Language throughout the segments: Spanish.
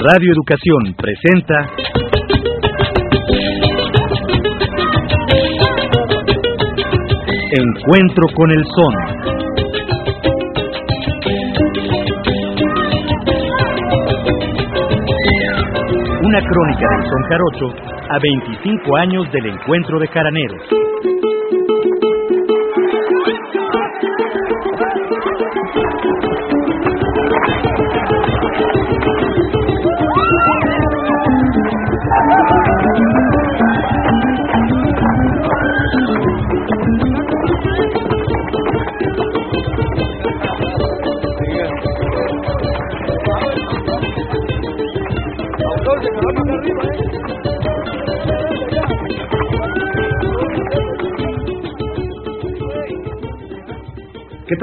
Radio Educación presenta Encuentro con el Son. Una crónica del Son Jarocho a 25 años del encuentro de jaraneros.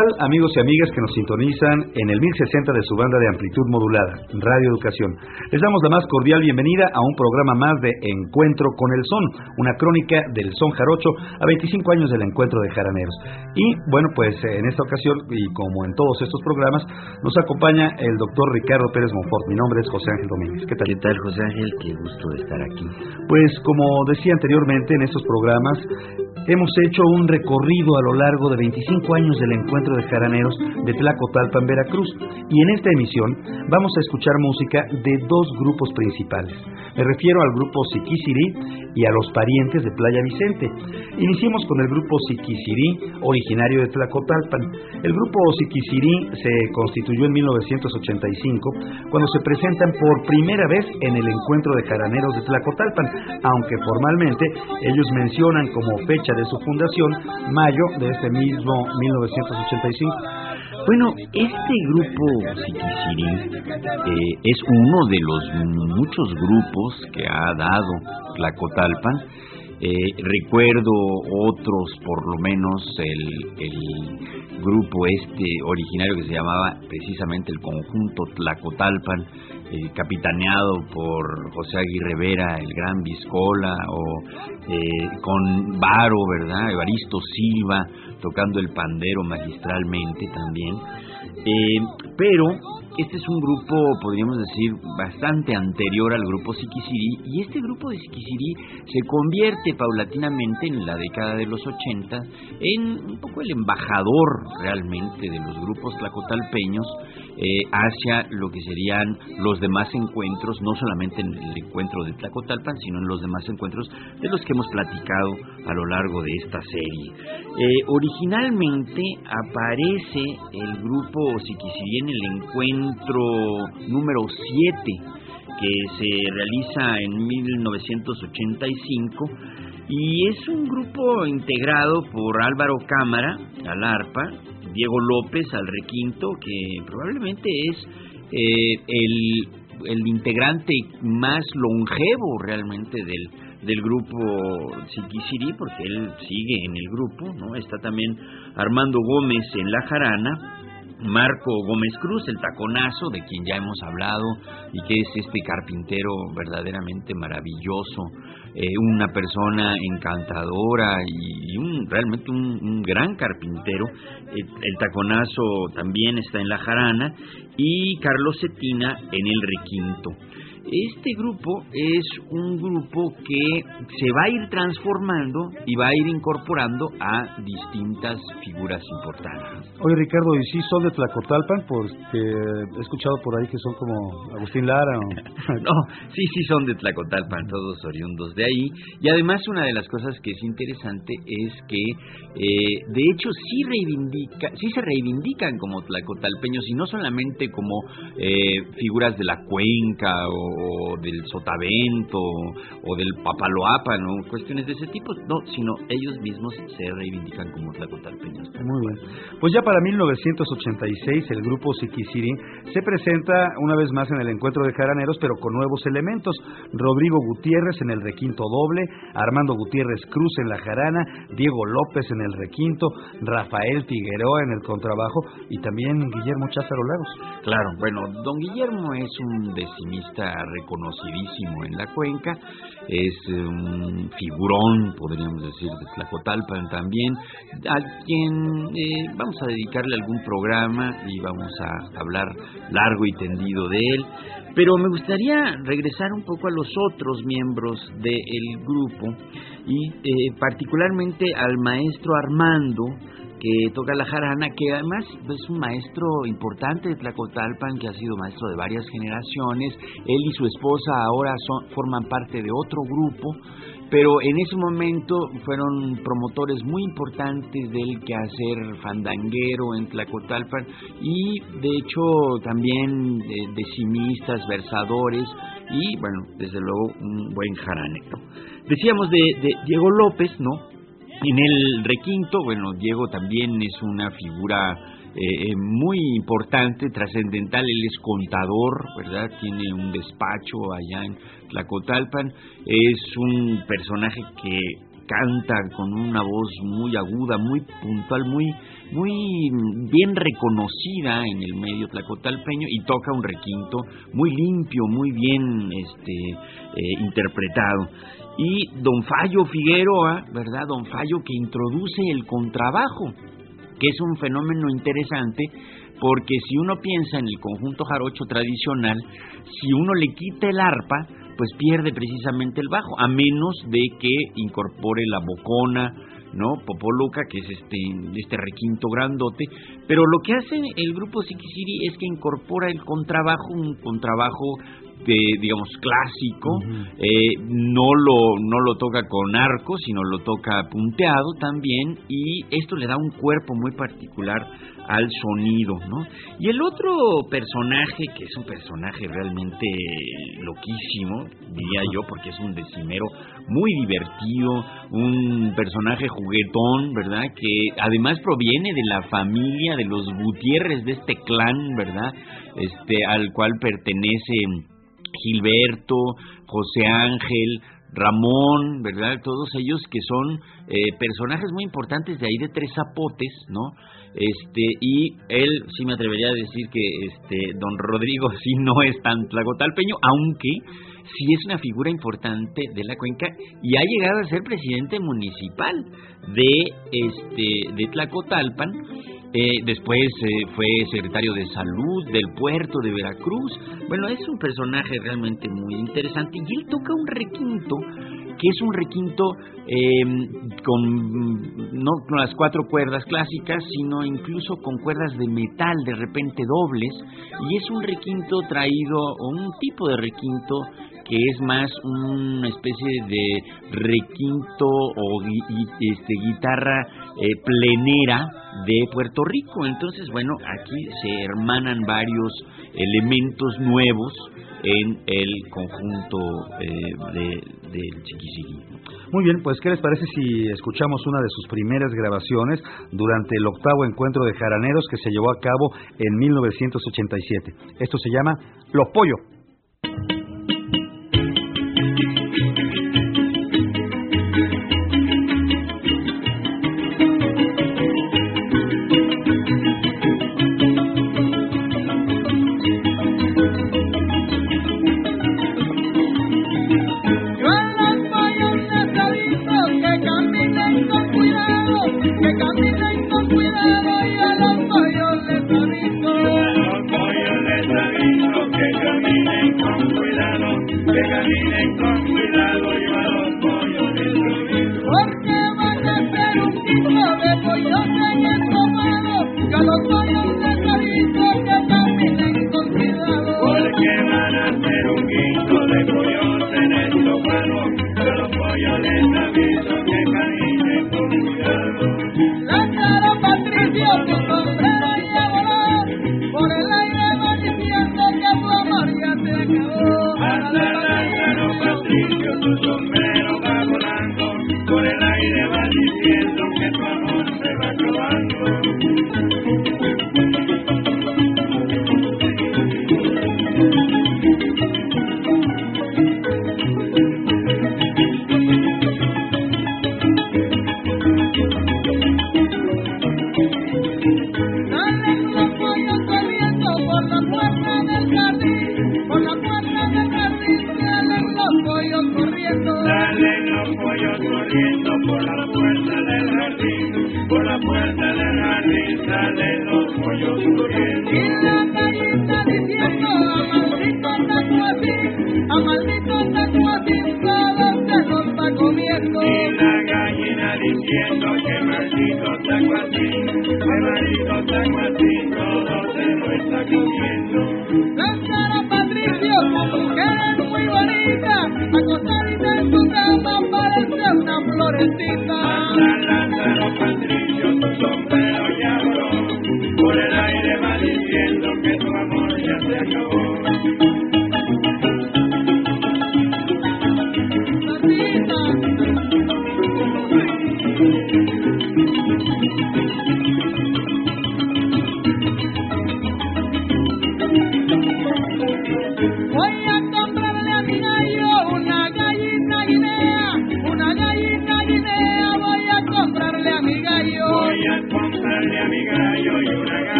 Tal amigos y amigas que nos sintonizan en el 1060 de su banda de amplitud modulada, Radio Educación? Les damos la más cordial bienvenida a un programa más de Encuentro con el Son, una crónica del Son Jarocho a 25 años del encuentro de jaraneros. Y bueno, pues en esta ocasión, y como en todos estos programas, nos acompaña el doctor Ricardo Pérez Monfort. Mi nombre es José Ángel Domínguez. ¿Qué tal? ¿Qué tal, José Ángel? Qué gusto de estar aquí. Pues como decía anteriormente en estos programas, hemos hecho un recorrido a lo largo de 25 años del encuentro de jaraneros de Tlacotalpan, Veracruz. Y en esta emisión vamos a escuchar música de dos grupos principales. Me refiero al grupo Siquisirí y a los parientes de Playa Vicente. Iniciemos con el grupo Siquisirí, originario de Tlacotalpan. El grupo Siquisirí se constituyó en 1985 cuando se presentan por primera vez en el encuentro de jaraneros de Tlacotalpan, aunque formalmente ellos mencionan como fecha de su fundación mayo de este mismo 1985. Bueno, este grupo Siquisirí eh, es uno de los muchos grupos que ha dado Tlacotalpan. Eh, recuerdo otros, por lo menos el, grupo este originario que se llamaba precisamente el conjunto Tlacotalpan, eh, capitaneado por José Aguirre Vera, el gran Viscola, o con Varo, ¿verdad? Evaristo Silva, tocando el pandero magistralmente también. Eh, pero este es un grupo, podríamos decir, bastante anterior al grupo Siquisirí y este grupo de Siquisirí se convierte paulatinamente en la década de los 80 en un poco el embajador realmente de los grupos tlacotalpeños eh, hacia lo que serían los demás encuentros, no solamente en el encuentro de Tlacotalpan, sino en los demás encuentros de los que hemos platicado a lo largo de esta serie. Eh, originalmente aparece el grupo Siquisirí en el encuentro número 7 que se realiza en 1985 y es un grupo integrado por Álvaro Cámara al arpa, Diego López al requinto, que probablemente es eh, el, el integrante más longevo realmente del, del grupo Siquisirí, porque él sigue en el grupo, ¿no? Está también Armando Gómez en la jarana, Marco Gómez Cruz, el taconazo, de quien ya hemos hablado, y que es este carpintero verdaderamente maravilloso, eh, una persona encantadora y, un, realmente un, gran carpintero. Eh, el taconazo también está en la jarana, y Carlos Cetina en el requinto. Este grupo es un grupo que se va a ir transformando y va a ir incorporando a distintas figuras importantes. Oye Ricardo, ¿y si son de Tlacotalpan? Porque he escuchado por ahí que son como Agustín Lara. no, sí, sí son de Tlacotalpan, todos oriundos de ahí. Y además una de las cosas que es interesante es que eh, de hecho sí, reivindica, sí se reivindican como tlacotalpeños y no solamente como eh, figuras de la cuenca o o del sotavento o del papaloapa, ¿no? Cuestiones de ese tipo, no, sino ellos mismos se reivindican como tlacotalpeños. Muy bien. Pues ya para 1986 el grupo Siquisirí se presenta una vez más en el encuentro de jaraneros, pero con nuevos elementos. Rodrigo Gutiérrez en el requinto doble, Armando Gutiérrez Cruz en la jarana, Diego López en el requinto, Rafael Figueroa en el contrabajo y también Guillermo Cházaro Lagos. Claro, bueno, don Guillermo es un decimista reconocidísimo en la cuenca, es un figurón, podríamos decir, de Tlacotalpan también, a quien eh, vamos a dedicarle algún programa y vamos a hablar largo y tendido de él. Pero me gustaría regresar un poco a los otros miembros del grupo y eh, particularmente al maestro Armando, que toca la jarana, que además es un maestro importante de Tlacotalpan, que ha sido maestro de varias generaciones. Él y su esposa ahora son, forman parte de otro grupo, pero en ese momento fueron promotores muy importantes del quehacer fandanguero en Tlacotalpan y de hecho también decimistas, versadores y bueno, desde luego un buen jaranero. Decíamos de, de Diego López, ¿no? En el requinto, bueno, Diego también es una figura eh, eh, muy importante, trascendental, él es contador, ¿verdad? Tiene un despacho allá en Tlacotalpan, es un personaje que canta con una voz muy aguda, muy puntual, muy muy bien reconocida en el medio tlacotalpeño y toca un requinto muy limpio, muy bien este eh, interpretado y don Fallo Figueroa, ¿verdad? Don Fallo que introduce el contrabajo, que es un fenómeno interesante porque si uno piensa en el conjunto jarocho tradicional, si uno le quita el arpa, pues pierde precisamente el bajo, a menos de que incorpore la bocona, ¿no? Popoluca, que es este, este requinto grandote, pero lo que hace el grupo Siquisiri es que incorpora el contrabajo, un contrabajo digamos clásico eh, no lo no lo toca con arco sino lo toca punteado también y esto le da un cuerpo muy particular al sonido no y el otro personaje que es un personaje realmente loquísimo diría yo porque es un decimero muy divertido un personaje juguetón verdad que además proviene de la familia de los Gutiérrez de este clan verdad este al cual pertenece Gilberto, José Ángel, Ramón, ¿verdad? Todos ellos que son eh, personajes muy importantes de ahí de Tres Zapotes, ¿no? Este, y él sí me atrevería a decir que este don Rodrigo sí no es tan tlacotalpeño, aunque sí es una figura importante de la cuenca y ha llegado a ser presidente municipal de este de Tlacotalpan eh, después eh, fue secretario de salud del puerto de Veracruz. Bueno, es un personaje realmente muy interesante y él toca un requinto que es un requinto em, con no con las cuatro cuerdas clásicas, sino incluso con cuerdas de metal de repente dobles y es un requinto traído o un tipo de requinto que es más una especie de requinto o este, guitarra eh, plenera de Puerto Rico. Entonces, bueno, aquí se hermanan varios elementos nuevos en el conjunto eh, del de, Muy bien, pues ¿qué les parece si escuchamos una de sus primeras grabaciones durante el octavo encuentro de jaraneros que se llevó a cabo en 1987? Esto se llama Los Pollo.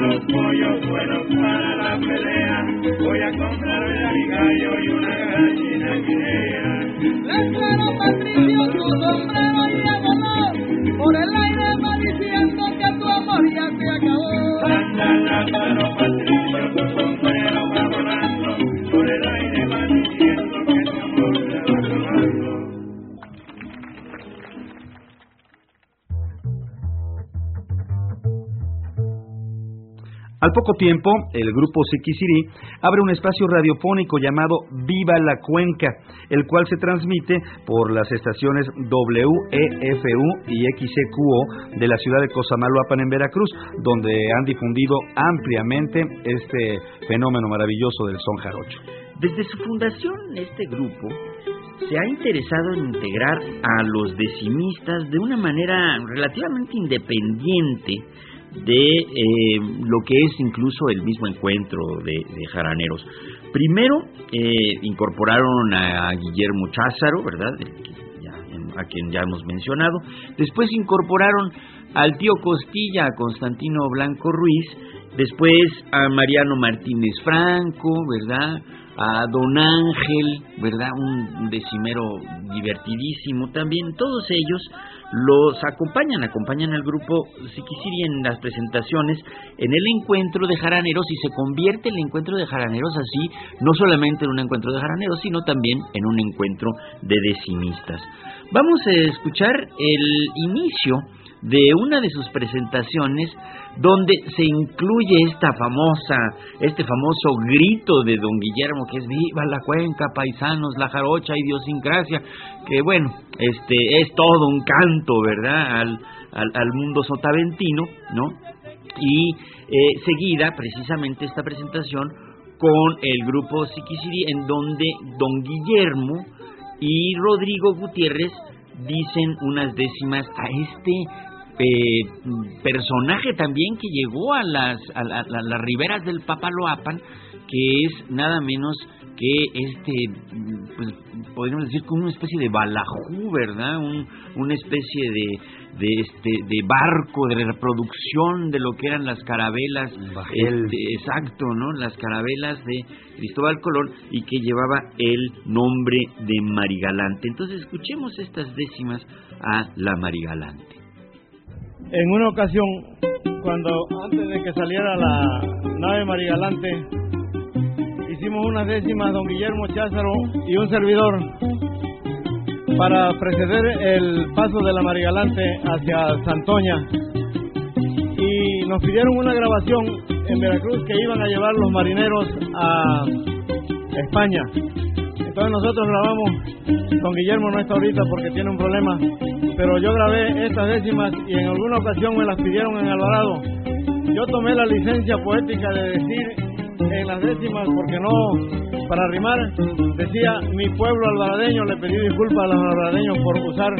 Los pollos buenos para la pelea, voy a comprarle a mi gallo y una gallina guinea. Lázaro Patricio, tu sombrero ya voló, por el aire va diciendo que tu amor ya se acabó. Anda Al poco tiempo, el grupo Siquisirí abre un espacio radiofónico llamado Viva la Cuenca, el cual se transmite por las estaciones WEFU y XCQO de la ciudad de Cosamaloapan en Veracruz, donde han difundido ampliamente este fenómeno maravilloso del son jarocho. Desde su fundación, este grupo se ha interesado en integrar a los decimistas de una manera relativamente independiente de eh, lo que es incluso el mismo encuentro de, jaraneros. Primero eh, incorporaron a Guillermo Cházaro, ¿verdad? A quien ya hemos mencionado. Después incorporaron al tío Costilla, a Constantino Blanco Ruiz. Después a Mariano Martínez Franco, ¿verdad? A Don Ángel, ¿verdad? Un decimero divertidísimo también. Todos ellos los acompañan, acompañan al grupo Siquisiri en las presentaciones, en el encuentro de jaraneros y se convierte el encuentro de jaraneros así, no solamente en un encuentro de jaraneros, sino también en un encuentro de decimistas. Vamos a escuchar el inicio de una de sus presentaciones donde se incluye esta famosa, este famoso grito de don Guillermo que es viva la cuenca, paisanos, la jarocha, idiosincrasia, que bueno, este es todo un canto, ¿verdad? Al, al, al mundo sotaventino, ¿no? Y eh, seguida precisamente esta presentación con el grupo Siquisiri en donde don Guillermo y Rodrigo Gutiérrez dicen unas décimas a este eh, personaje también que llegó a las, a, la- a las riberas del Papaloapan, que es nada menos que este, pues podríamos decir como una especie de balajú, ¿verdad? Un- una especie de, de este de barco de reproducción de lo que eran las carabelas, este, exacto, ¿no? Las carabelas de Cristóbal Colón y que llevaba el nombre de Marigalante. Entonces escuchemos estas décimas a la Marigalante. En una ocasión, cuando antes de que saliera la nave Marigalante, hicimos unas décimas don Guillermo Cházaro y un servidor para preceder el paso de la Marigalante hacia Santoña. Y nos pidieron una grabación en Veracruz que iban a llevar los marineros a España. Entonces nosotros grabamos, don Guillermo no está ahorita porque tiene un problema, pero yo grabé estas décimas y en alguna ocasión me las pidieron en Alvarado. Yo tomé la licencia poética de decir en las décimas, porque no, para rimar, decía, mi pueblo alvaradeño le pedí disculpas a los alvaradeños por usar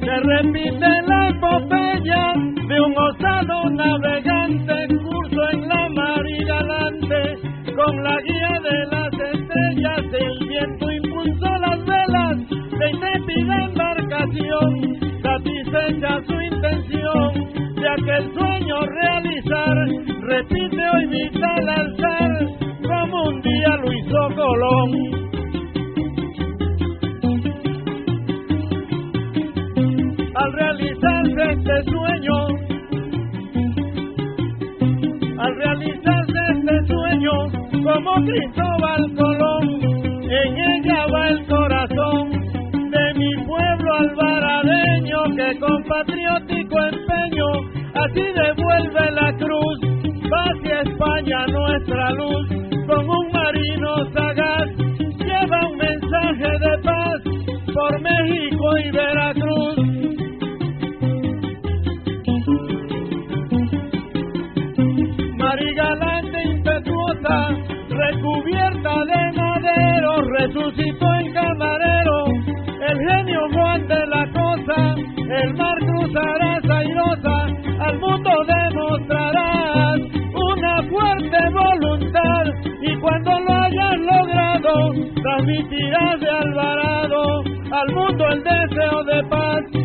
Se repite la epopeya de un osado navegante curso en la Con la guía de las estrellas el viento impulsó las velas de intrépida embarcación. Satisfecha su intención de aquel sueño realizar, repite hoy vital alzar como un día lo hizo Colón. al realizarse este sueño, como Cristóbal Colón, en ella va el corazón de mi pueblo albaradeño que con patriótico empeño así devuelve la cruz hacia España nuestra luz con un marino sagaz lleva un mensaje de paz por México y Veracruz. Marigalante impetuosa, recubierta de madero, resucitó el camarero, el genio Juan de la Cosa, el mar cruzarás airosa, al mundo demostrarás una fuerte voluntad y cuando lo hayas logrado, transmitirás de Alvarado al mundo el deseo de paz.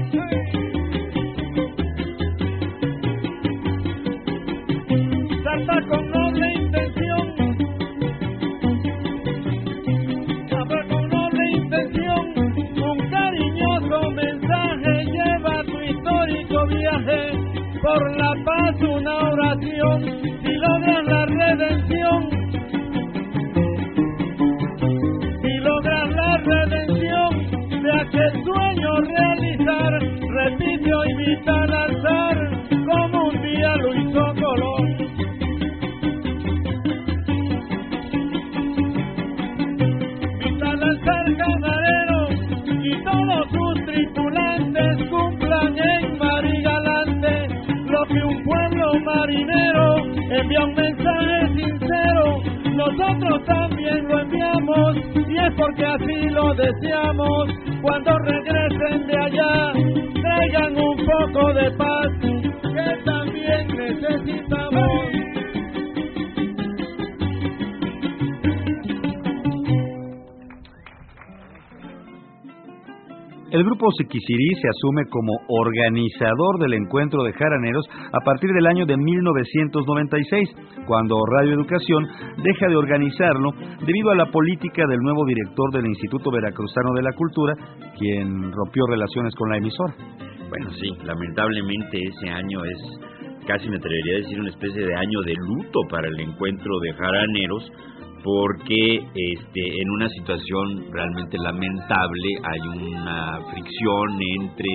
Nosotros también lo enviamos y es porque así lo deseamos. Cuando regresen de allá, traigan un poco de paz El grupo Siquisirí se asume como organizador del encuentro de jaraneros a partir del año de 1996, cuando Radio Educación deja de organizarlo debido a la política del nuevo director del Instituto Veracruzano de la Cultura, quien rompió relaciones con la emisora. Bueno, sí, lamentablemente ese año es, casi me atrevería a decir, una especie de año de luto para el encuentro de jaraneros, porque este, en una situación realmente lamentable hay una fricción entre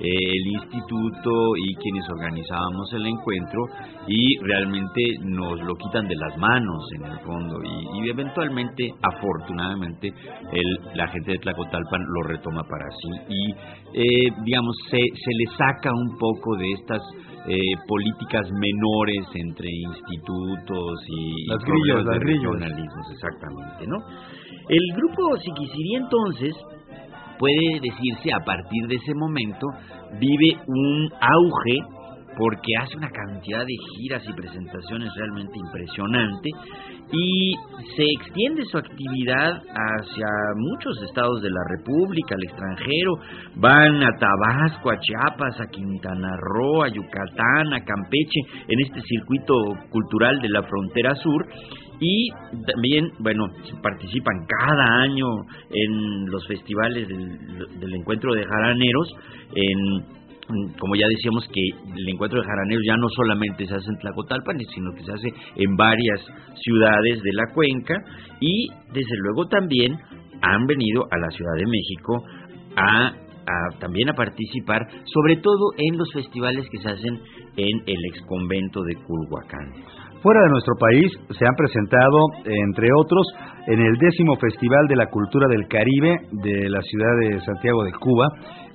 eh, el instituto y quienes organizábamos el encuentro y realmente nos lo quitan de las manos en el fondo. Y, y eventualmente, afortunadamente, el, la gente de Tlacotalpan lo retoma para sí y eh, digamos se, se le saca un poco de estas eh, políticas menores entre institutos y Las las regionalismos, exactamente, ¿no? El grupo Siquisirí entonces puede decirse a partir de ese momento vive un auge porque hace una cantidad de giras y presentaciones realmente impresionante y se extiende su actividad hacia muchos estados de la República, al extranjero, van a Tabasco, a Chiapas, a Quintana Roo, a Yucatán, a Campeche, en este circuito cultural de la frontera sur. Y también, bueno, participan cada año en los festivales del, del encuentro de jaraneros, en como ya decíamos que el encuentro de jaraneros ya no solamente se hace en Tlacotalpan, sino que se hace en varias ciudades de la cuenca y desde luego también han venido a la Ciudad de México a, a también a participar, sobre todo en los festivales que se hacen en el exconvento de Culhuacán. Fuera de nuestro país se han presentado, entre otros, en el décimo Festival de la Cultura del Caribe de la ciudad de Santiago de Cuba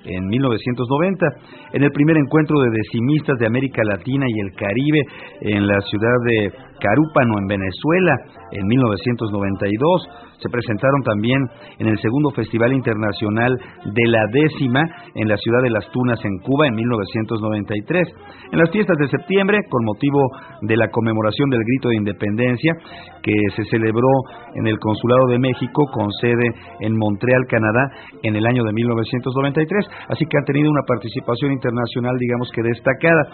en 1990, en el primer encuentro de decimistas de América Latina y el Caribe en la ciudad de Carúpano, en Venezuela, en 1992. Se presentaron también en el segundo Festival Internacional de la Décima en la ciudad de Las Tunas, en Cuba, en 1993. En las fiestas de septiembre, con motivo de la conmemoración del Grito de Independencia, que se celebró en el Consulado de México, con sede en Montreal, Canadá, en el año de 1993. Así que han tenido una participación internacional, digamos que destacada.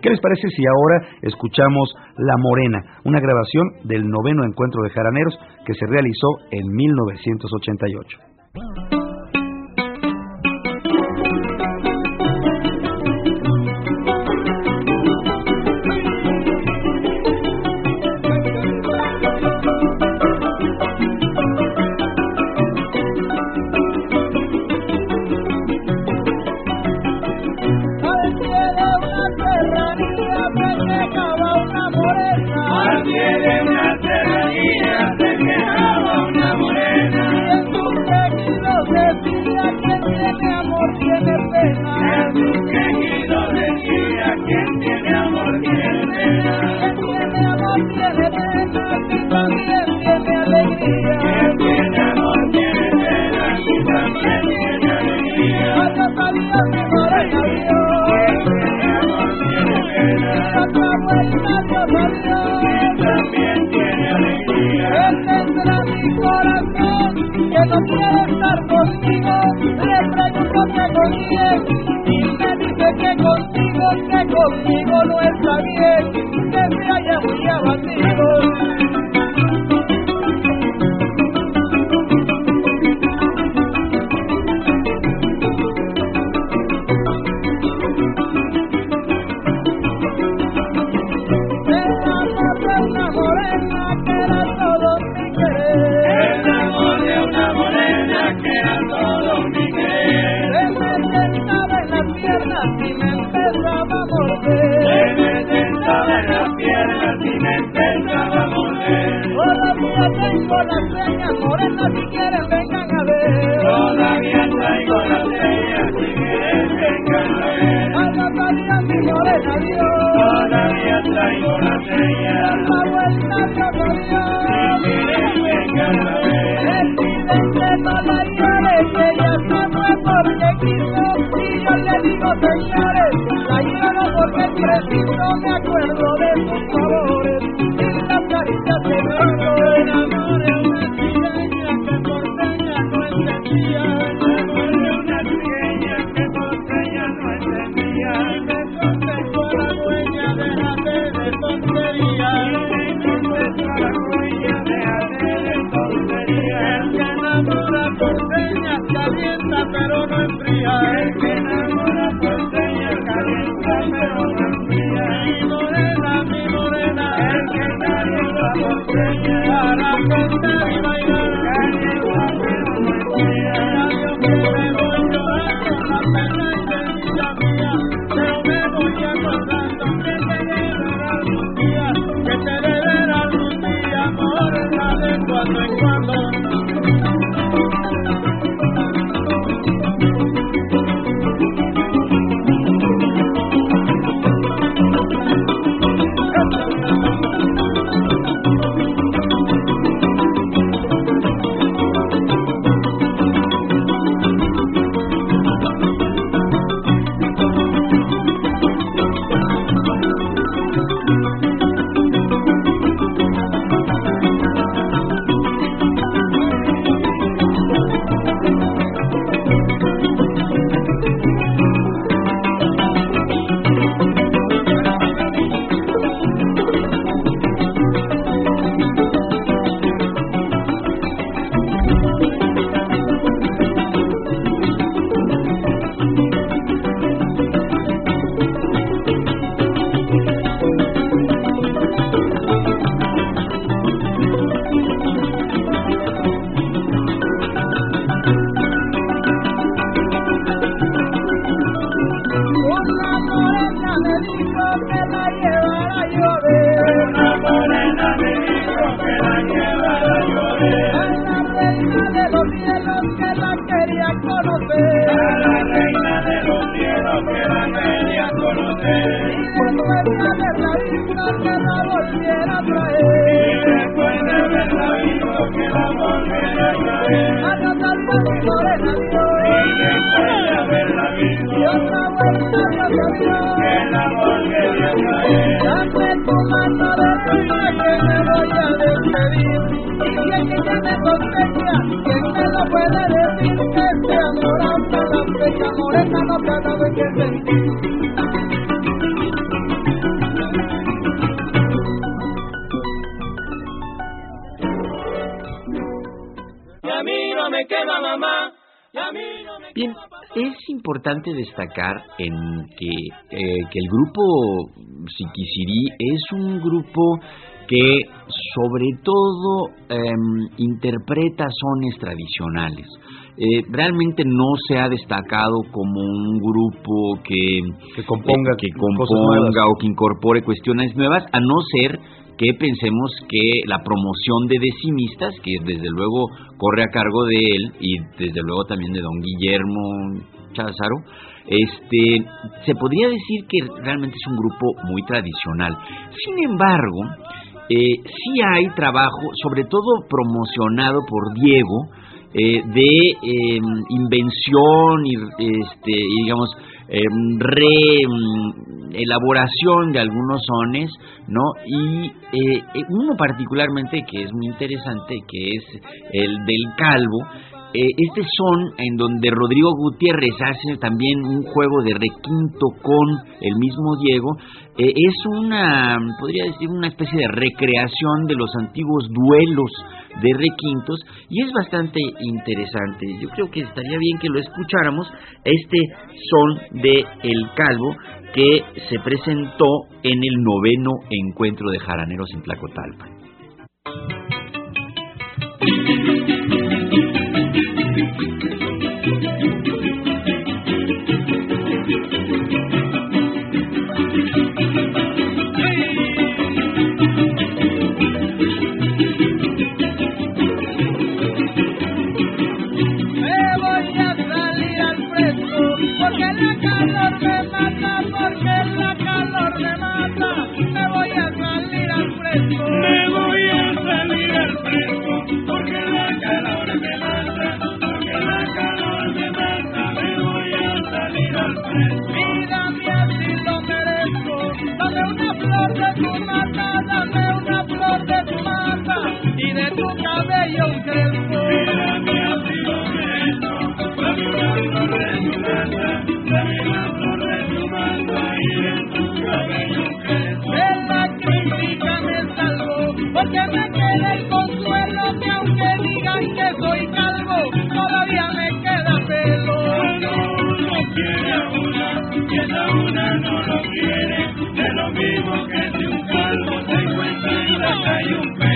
¿Qué les parece si ahora escuchamos La Morena, una grabación del noveno encuentro de jaraneros que se realizó en 1988? También tiene alegría. Este Él tendrá mi corazón que no puede Dame el comando de tu madre, me voy a despedir. Y si hay que me contesta, ¿quién me lo puede decir? Este amor hasta la fecha morena no te ha dado que sentir. Bien, es importante destacar en que, eh, que el grupo es un grupo que sobre todo em, interpreta sones tradicionales. Eh, realmente no se ha destacado como un grupo que, componga, que componga eh, o que incorpore cuestiones nuevas, a no ser que pensemos que la promoción de decimistas, que desde luego corre a cargo de él y desde luego también de don Guillermo Cházaro, este, se podría decir que realmente es un grupo muy tradicional. Sin embargo, eh, sí hay trabajo, sobre todo promocionado por Diego, eh, de em, invención y, este, y digamos, em, reelaboración em, de algunos sones, ¿no? Y eh, uno particularmente que es muy interesante, que es el del calvo, este son en donde Rodrigo Gutiérrez hace también un juego de requinto con el mismo Diego, eh, es una, podría decir, una especie de recreación de los antiguos duelos de requintos y es bastante interesante. Yo creo que estaría bien que lo escucháramos, este son de El Calvo que se presentó en el noveno encuentro de jaraneros en Tlacotalpan. tu cabello un crespo. Mírame así lo beso, de tu manta, dame una un crespo. De la crítica me salvo, porque me queda el consuelo que aunque digan que soy calvo, todavía me queda pelo. Cuando uno quiere a una, y esa una no lo quiere, de lo mismo que si un calvo se encuentra en la calle un pelo.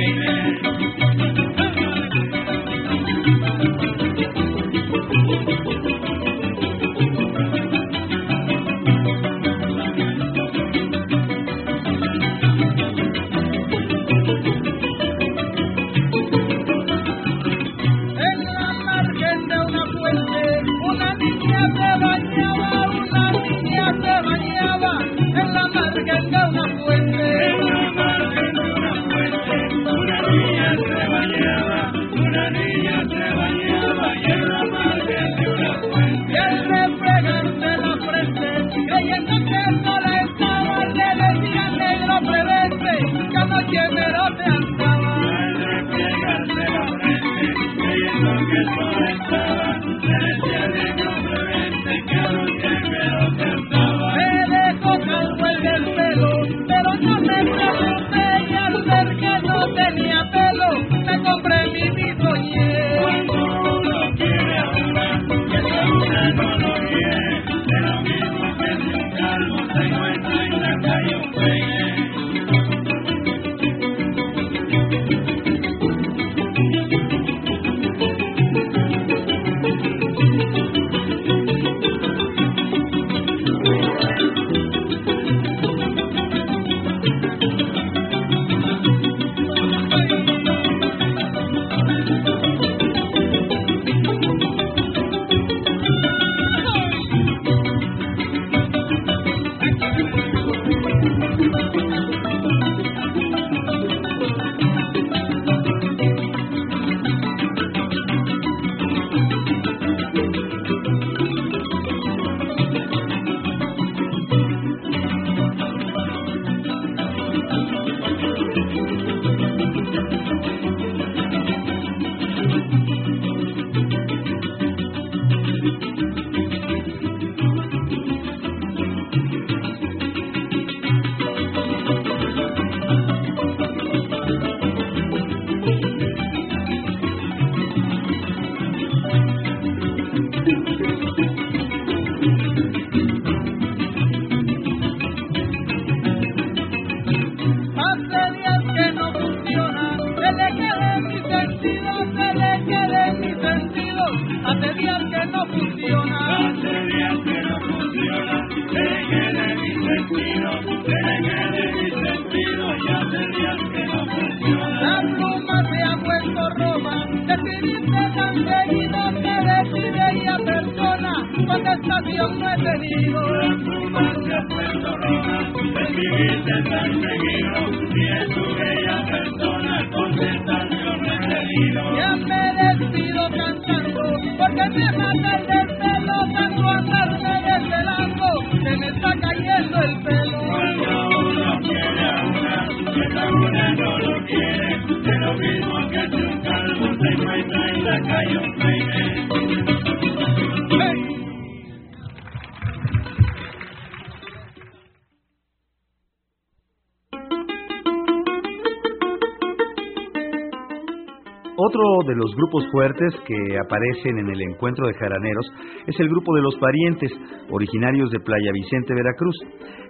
Grupos fuertes que aparecen en el encuentro de jaraneros es el grupo de los parientes, originarios de Playa Vicente, Veracruz.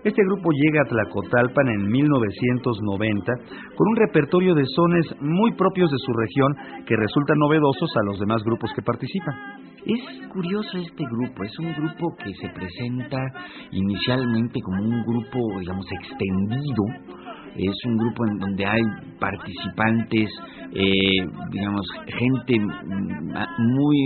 Este grupo llega a Tlacotalpan en 1990 con un repertorio de sones muy propios de su región que resultan novedosos a los demás grupos que participan. Es curioso este grupo, es un grupo que se presenta inicialmente como un grupo, digamos, extendido, es un grupo en donde hay participantes, eh, digamos, gente muy,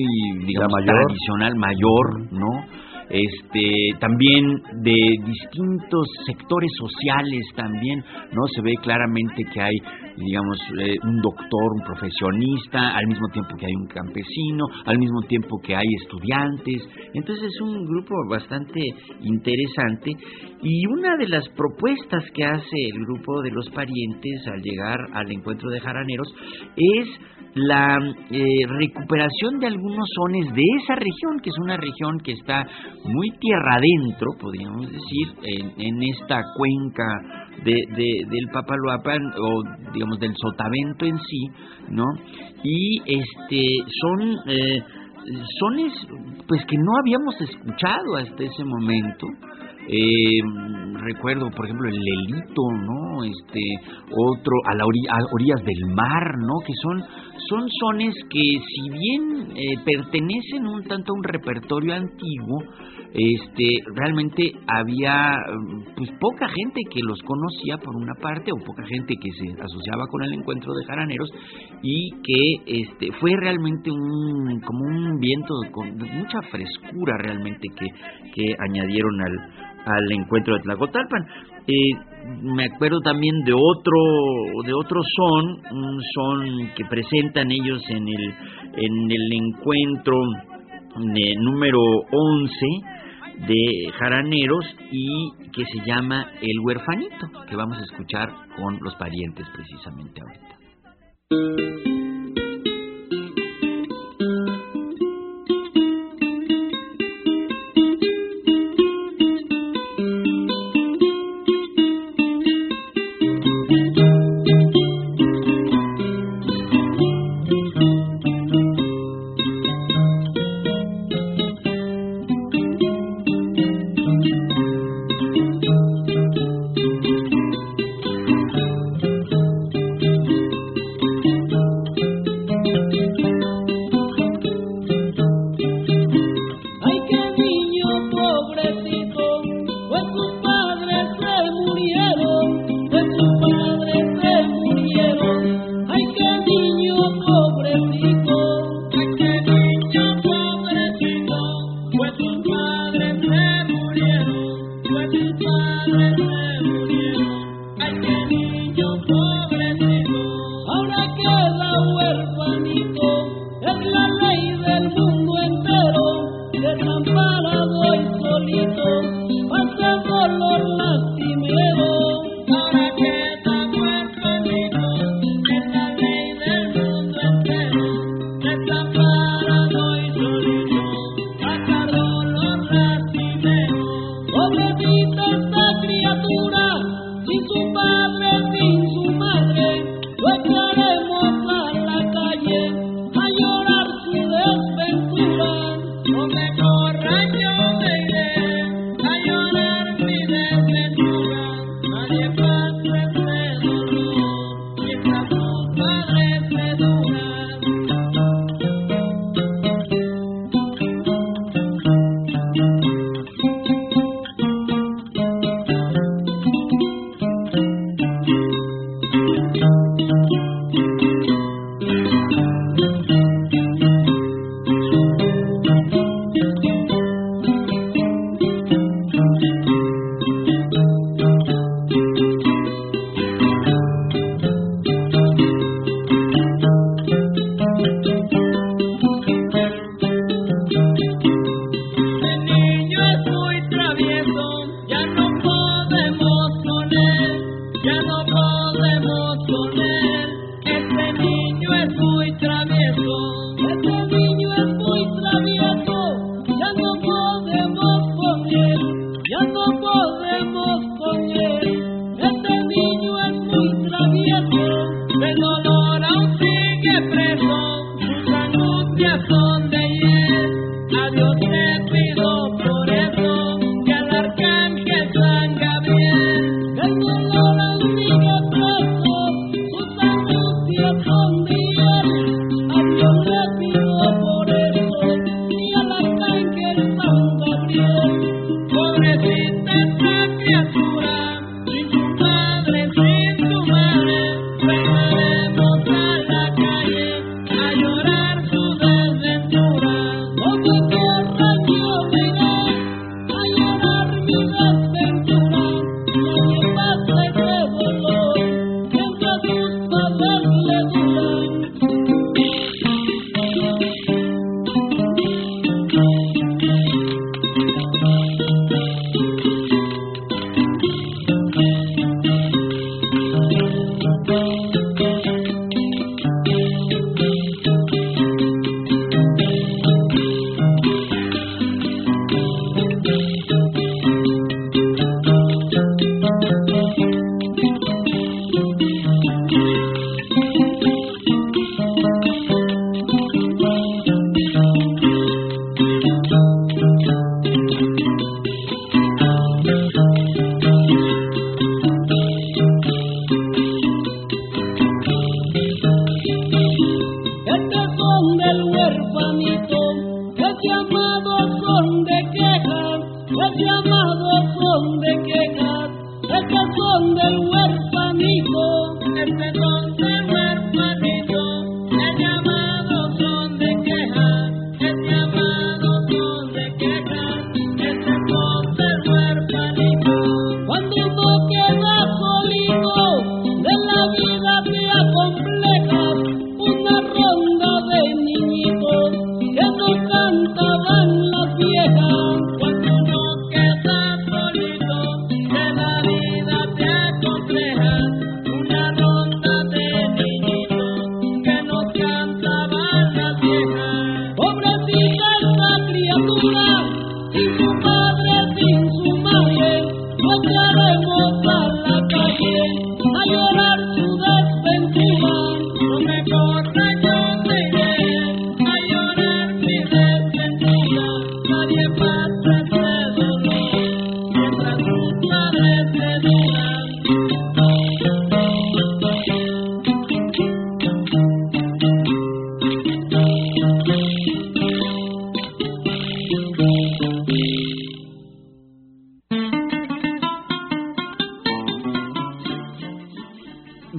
digamos, tradicional, mayor, ¿no? Este también de distintos sectores sociales también no se ve claramente que hay digamos eh, un doctor un profesionista al mismo tiempo que hay un campesino al mismo tiempo que hay estudiantes. Entonces es un grupo bastante interesante. Y una de las propuestas que hace el grupo de los parientes al llegar al encuentro de jaraneros es la eh, recuperación de algunos sones de esa región, que es una región que está muy tierra adentro, podríamos decir, en, esta cuenca de, del Papaloapan o digamos del Sotavento en sí, ¿no? Y este son eh, sones pues que no habíamos escuchado hasta ese momento eh, recuerdo, por ejemplo, el Lelito, ¿no? Este, otro, a, la orillas del mar, ¿no? Que son, son sones que si bien eh, pertenecen un tanto a un repertorio antiguo, este realmente había pues poca gente que los conocía por una parte o poca gente que se asociaba con el encuentro de jaraneros y que este fue realmente un como un viento con mucha frescura realmente que, que añadieron al, al encuentro de Tlacotalpan. Eh, me acuerdo también de otro de otro son, un son que presentan ellos en el en el encuentro número 11 de jaraneros y que se llama El huerfanito, que vamos a escuchar con los parientes precisamente ahorita.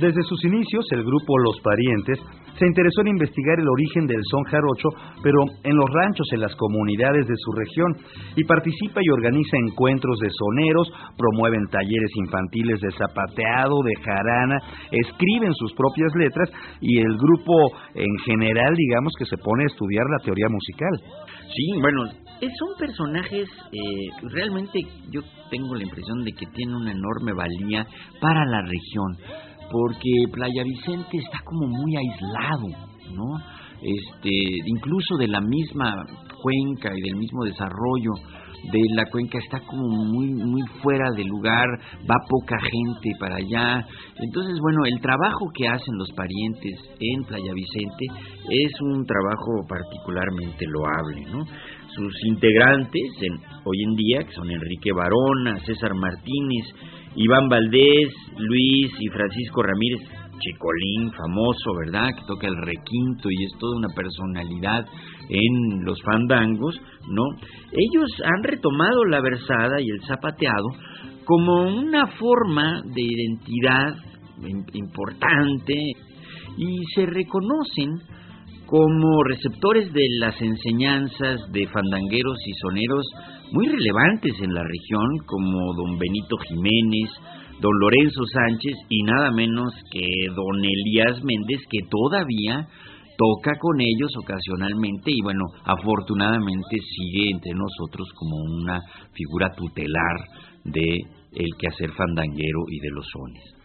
Desde sus inicios, el grupo Los Parientes se interesó en investigar el origen del son jarocho, pero en los ranchos, en las comunidades de su región, y participa y organiza encuentros de soneros, promueven talleres infantiles de zapateado, de jarana, escriben sus propias letras y el grupo en general, digamos, que se pone a estudiar la teoría musical. Sí, bueno, son personajes, eh, realmente yo tengo la impresión de que tienen una enorme valía para la región, porque Playa Vicente está como muy aislado, ¿no? Este, incluso de la misma cuenca y del mismo desarrollo de la cuenca está como muy muy fuera de lugar, va poca gente para allá. Entonces, bueno, el trabajo que hacen los parientes en Playa Vicente es un trabajo particularmente loable, ¿no? Sus integrantes en, hoy en día, que son Enrique Barona, César Martínez, Iván Valdés, Luis y Francisco Ramírez, Chicolín, famoso, ¿verdad? Que toca el requinto y es toda una personalidad en los fandangos, ¿no? Ellos han retomado la versada y el zapateado como una forma de identidad im- importante y se reconocen como receptores de las enseñanzas de fandangueros y soneros muy relevantes en la región, como don Benito Jiménez, don Lorenzo Sánchez y nada menos que don Elías Méndez, que todavía toca con ellos ocasionalmente y bueno, afortunadamente sigue entre nosotros como una figura tutelar de el quehacer fandanguero y de los sones.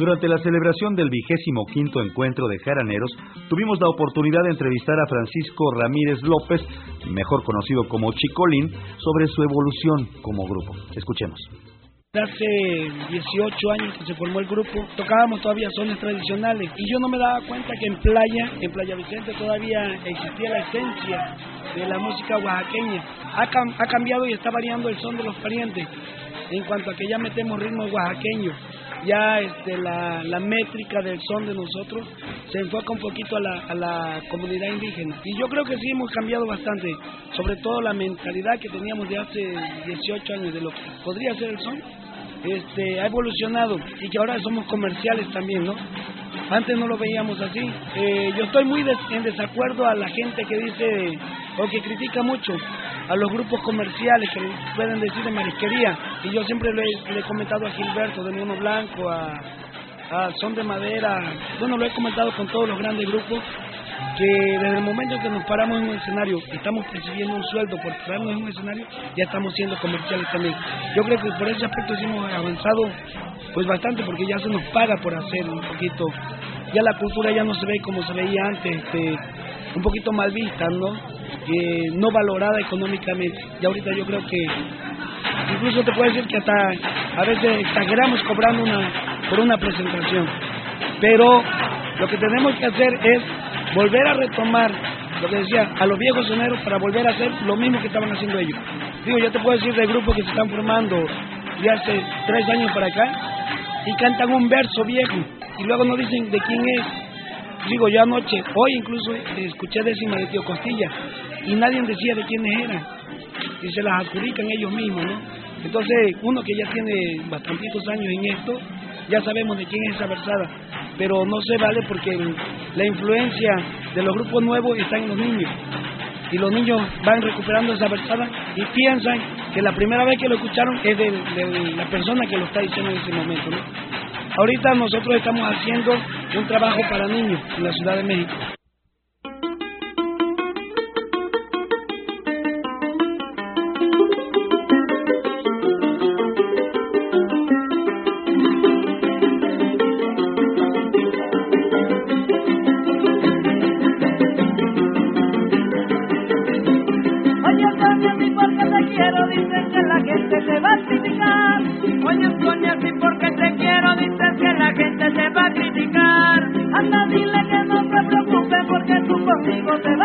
Durante la celebración del vigésimo quinto encuentro de jaraneros, tuvimos la oportunidad de entrevistar a Francisco Ramírez López, mejor conocido como Chicolín, sobre su evolución como grupo. Escuchemos. Hace 18 años que se formó el grupo, tocábamos todavía sones tradicionales y yo no me daba cuenta que en Playa, en Playa Vicente todavía existía la esencia de la música oaxaqueña. Ha, ha cambiado y está variando el son de los parientes en cuanto a que ya metemos ritmos oaxaqueños ya este, la, la, métrica del son de nosotros se enfoca un poquito a la, a la comunidad indígena. Y yo creo que sí hemos cambiado bastante, sobre todo la mentalidad que teníamos de hace 18 años de lo que podría ser el son. Este, ha evolucionado y que ahora somos comerciales también, ¿no? Antes no lo veíamos así. Eh, yo estoy muy en desacuerdo a la gente que dice o que critica mucho a los grupos comerciales que pueden decir de marisquería. Y yo siempre le, he comentado a Gilberto de Mono Blanco, a, a Son de Madera, bueno, lo he comentado con todos los grandes grupos, que desde el momento en que nos paramos en un escenario y estamos percibiendo un sueldo por pararnos en un escenario, ya estamos siendo comerciales también. Yo creo que por ese aspecto hemos avanzado pues bastante porque ya se nos paga por hacer un poquito, ya la cultura ya no se ve como se veía antes, este, un poquito mal vista, ¿no? no valorada económicamente. Y ahorita yo creo que incluso te puedo decir que hasta a veces exageramos cobrando una por una presentación. Pero lo que tenemos que hacer es volver a retomar lo que decía, a los viejos soneros para volver a hacer lo mismo que estaban haciendo ellos. Digo, yo te puedo decir de grupos que se están formando de hace tres años para acá y cantan un verso viejo y luego no dicen de quién es. Digo, yo anoche, hoy incluso escuché décima de Tío Costilla y nadie decía de quiénes eran y se las adjudican ellos mismos, ¿no? Entonces, uno que ya tiene bastantitos años en esto, ya sabemos de quién es esa versada, pero no se vale porque la influencia de los grupos nuevos está en los niños. Y los niños van recuperando esa versada y piensan que la primera vez que lo escucharon es de, la persona que lo está diciendo en ese momento. ¿no? Ahorita nosotros estamos haciendo un trabajo para niños en la Ciudad de México. Porque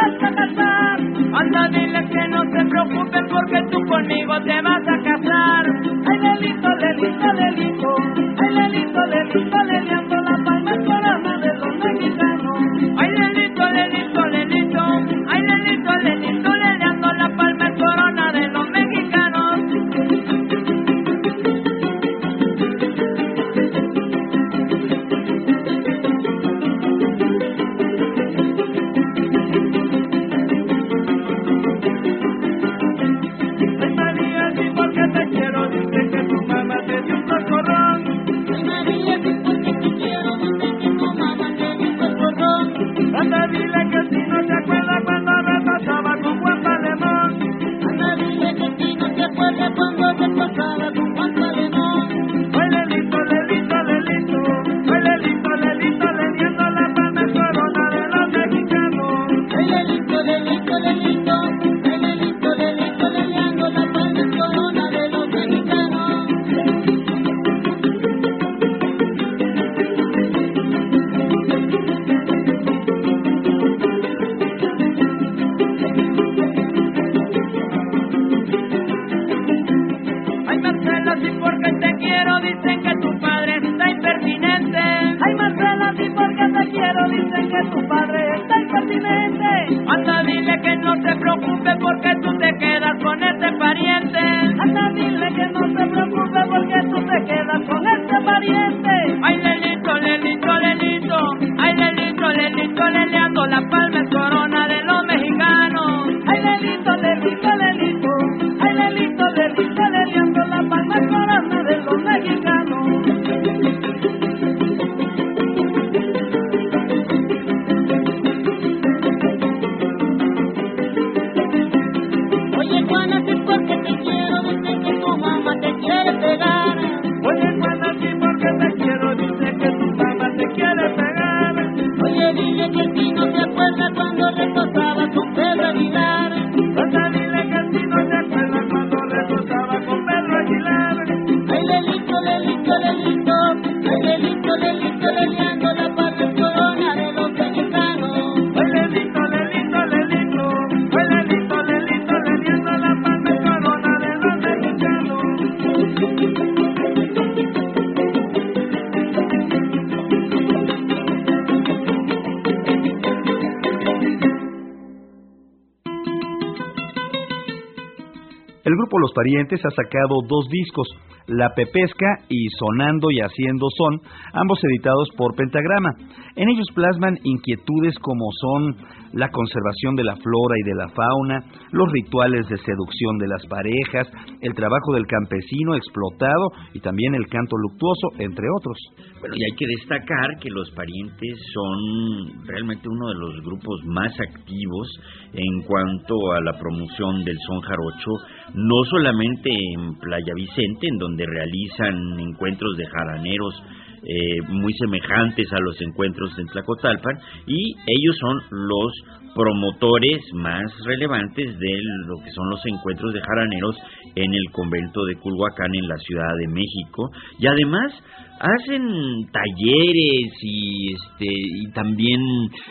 El grupo Los Parientes ha sacado dos discos, La Pepesca y Sonando y Haciendo Son, ambos editados por Pentagrama. En ellos plasman inquietudes como son la conservación de la flora y de la fauna, los rituales de seducción de las parejas, el trabajo del campesino explotado y también el canto luctuoso, entre otros. Bueno, y hay que destacar que los parientes son realmente uno de los grupos más activos en cuanto a la promoción del son jarocho, no solamente en Playa Vicente, en donde realizan encuentros de jaraneros eh, muy semejantes a los encuentros en Tlacotalpan, y ellos son los promotores más relevantes de lo que son los encuentros de jaraneros en el convento de Culhuacán en la Ciudad de México. Y además hacen talleres y este y también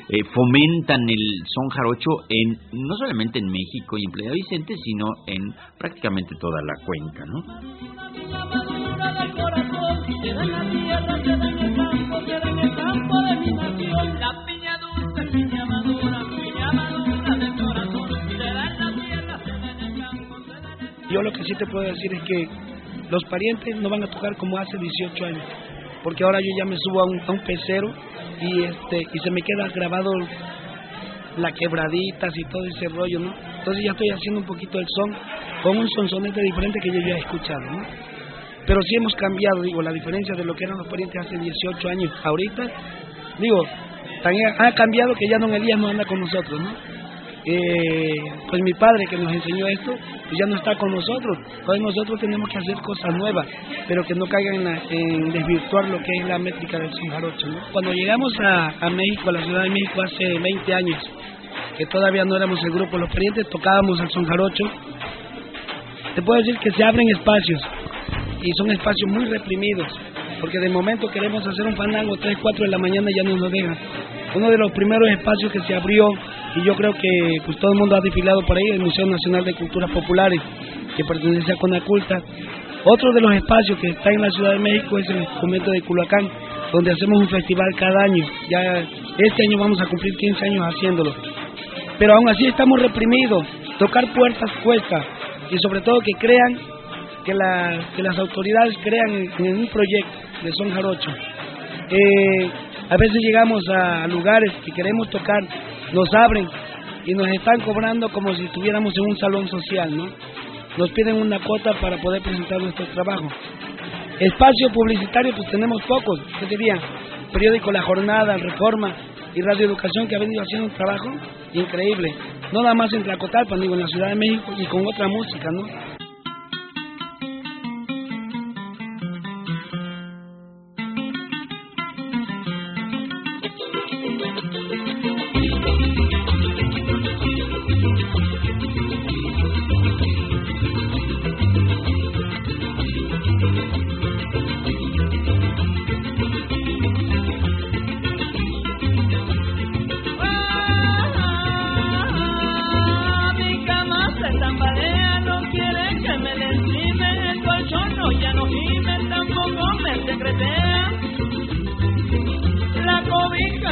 eh, fomentan el son jarocho en no solamente en México y en Playa Vicente sino en prácticamente toda la cuenca, ¿no? Yo lo que sí te puedo decir es que los parientes no van a tocar como hace 18 años. porque ahora yo ya me subo a un, a un pecero y este y se me queda grabado las quebraditas y todo ese rollo, ¿no? Entonces ya estoy haciendo un poquito el son con un sonsonete diferente que yo ya he escuchado, ¿no? Pero sí hemos cambiado, digo, la diferencia de lo que eran los parientes hace 18 años ahorita, digo, tan ha cambiado que ya don Elías no anda con nosotros, ¿no? Eh, pues mi padre que nos enseñó esto, pues ya no está con nosotros. Entonces nosotros tenemos que hacer cosas nuevas, pero que no caigan en, la- desvirtuar lo que es la métrica del son jarocho. ¿no? Cuando llegamos a, México, a la Ciudad de México hace 20 años, que todavía no éramos el grupo Los Parientes, tocábamos el son jarocho, te puedo decir que se abren espacios y son espacios muy reprimidos, porque de momento queremos hacer un fandango 3, 4 de la mañana y ya no nos dejan. Uno de los primeros espacios que se abrió, y yo creo que pues todo el mundo ha desfilado por ahí, el Museo Nacional de Culturas Populares, que pertenece a Conaculta. Otro de los espacios que está en la Ciudad de México es el convento de Culhuacán, donde hacemos un festival cada año. Ya este año vamos a cumplir 15 años haciéndolo. Pero aún así estamos reprimidos. Tocar puertas cuesta. Y sobre todo que crean, que, la- que las autoridades crean en un proyecto de Son Jarocho. Eh, a veces llegamos a lugares que queremos tocar, nos abren y nos están cobrando como si estuviéramos en un salón social, ¿no? Nos piden una cuota para poder presentar nuestro trabajo. Espacio publicitario, pues tenemos pocos, ¿qué diría? Periódico La Jornada, Reforma y Radio Educación que ha venido haciendo un trabajo increíble. No nada más en Tlacotalpan, digo, en la Ciudad de México y con otra música, ¿no?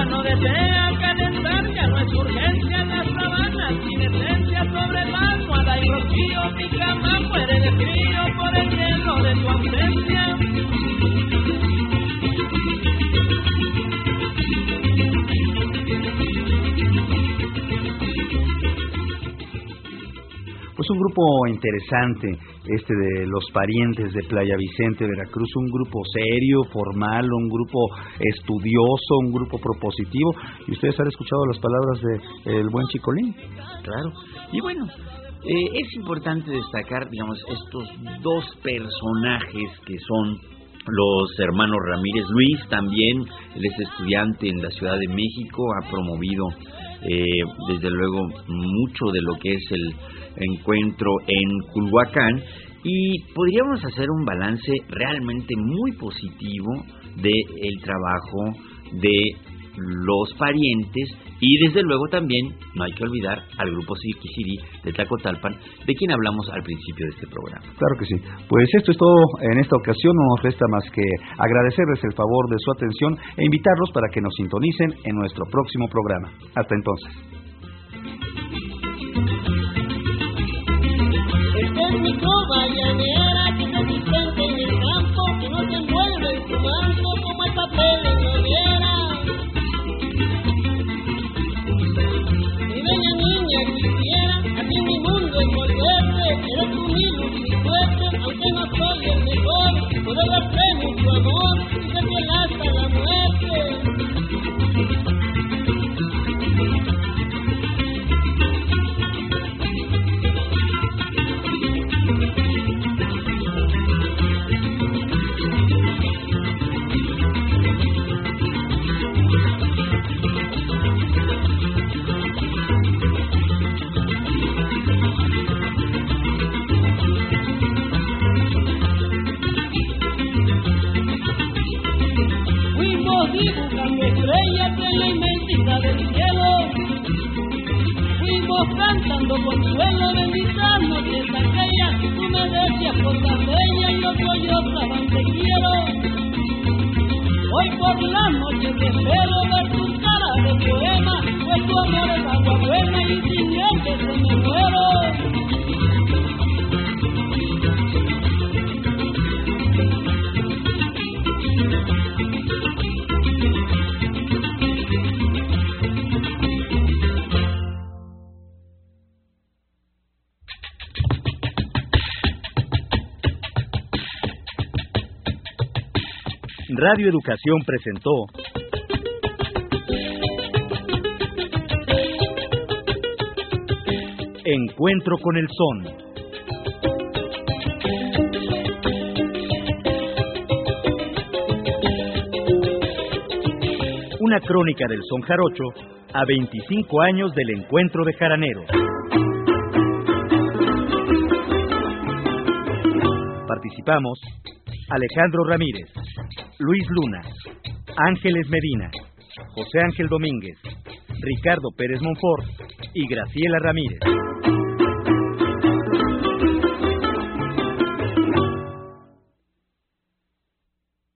No desea calentar, ya no es urgencia, las sábanas sin esencia sobre la almohada y rocío, mi cama muere de frío por el hielo de tu ausencia. Pues un grupo interesante, este de los parientes de Playa Vicente, Veracruz, un grupo serio, formal, un grupo estudioso, un grupo propositivo. Y ustedes han escuchado las palabras de el buen Chicolín. Claro. Y bueno, eh, es importante destacar, digamos, estos dos personajes que son los hermanos Ramírez Luis, también él es estudiante en la Ciudad de México, ha promovido eh, desde luego mucho de lo que es el encuentro en Culhuacán y podríamos hacer un balance realmente muy positivo del trabajo de los parientes y desde luego también no hay que olvidar al grupo Siquisiri de Tlacotalpan de quien hablamos al principio de este programa. Claro que sí. Pues esto es todo en esta ocasión. No nos resta más que agradecerles el favor de su atención e invitarlos para que nos sintonicen en nuestro próximo programa. Hasta entonces. Esta es mi trova llanera que se distante en el campo, que no se envuelve en su manto como el papel en la hoguera. Mi bella niña quisiera así mi mundo envolverte, eres tu hilo y mi suerte, aunque no soy el mejor, poder darte mucho amor y ser fiel hasta la muerte. Radio Educación presentó Encuentro con el Son. Una crónica del son jarocho a 25 años del encuentro de jaraneros. Participamos Alejandro Ramírez, Luis Luna, Ángeles Medina, José Ángel Domínguez, Ricardo Pérez Monfort y Graciela Ramírez.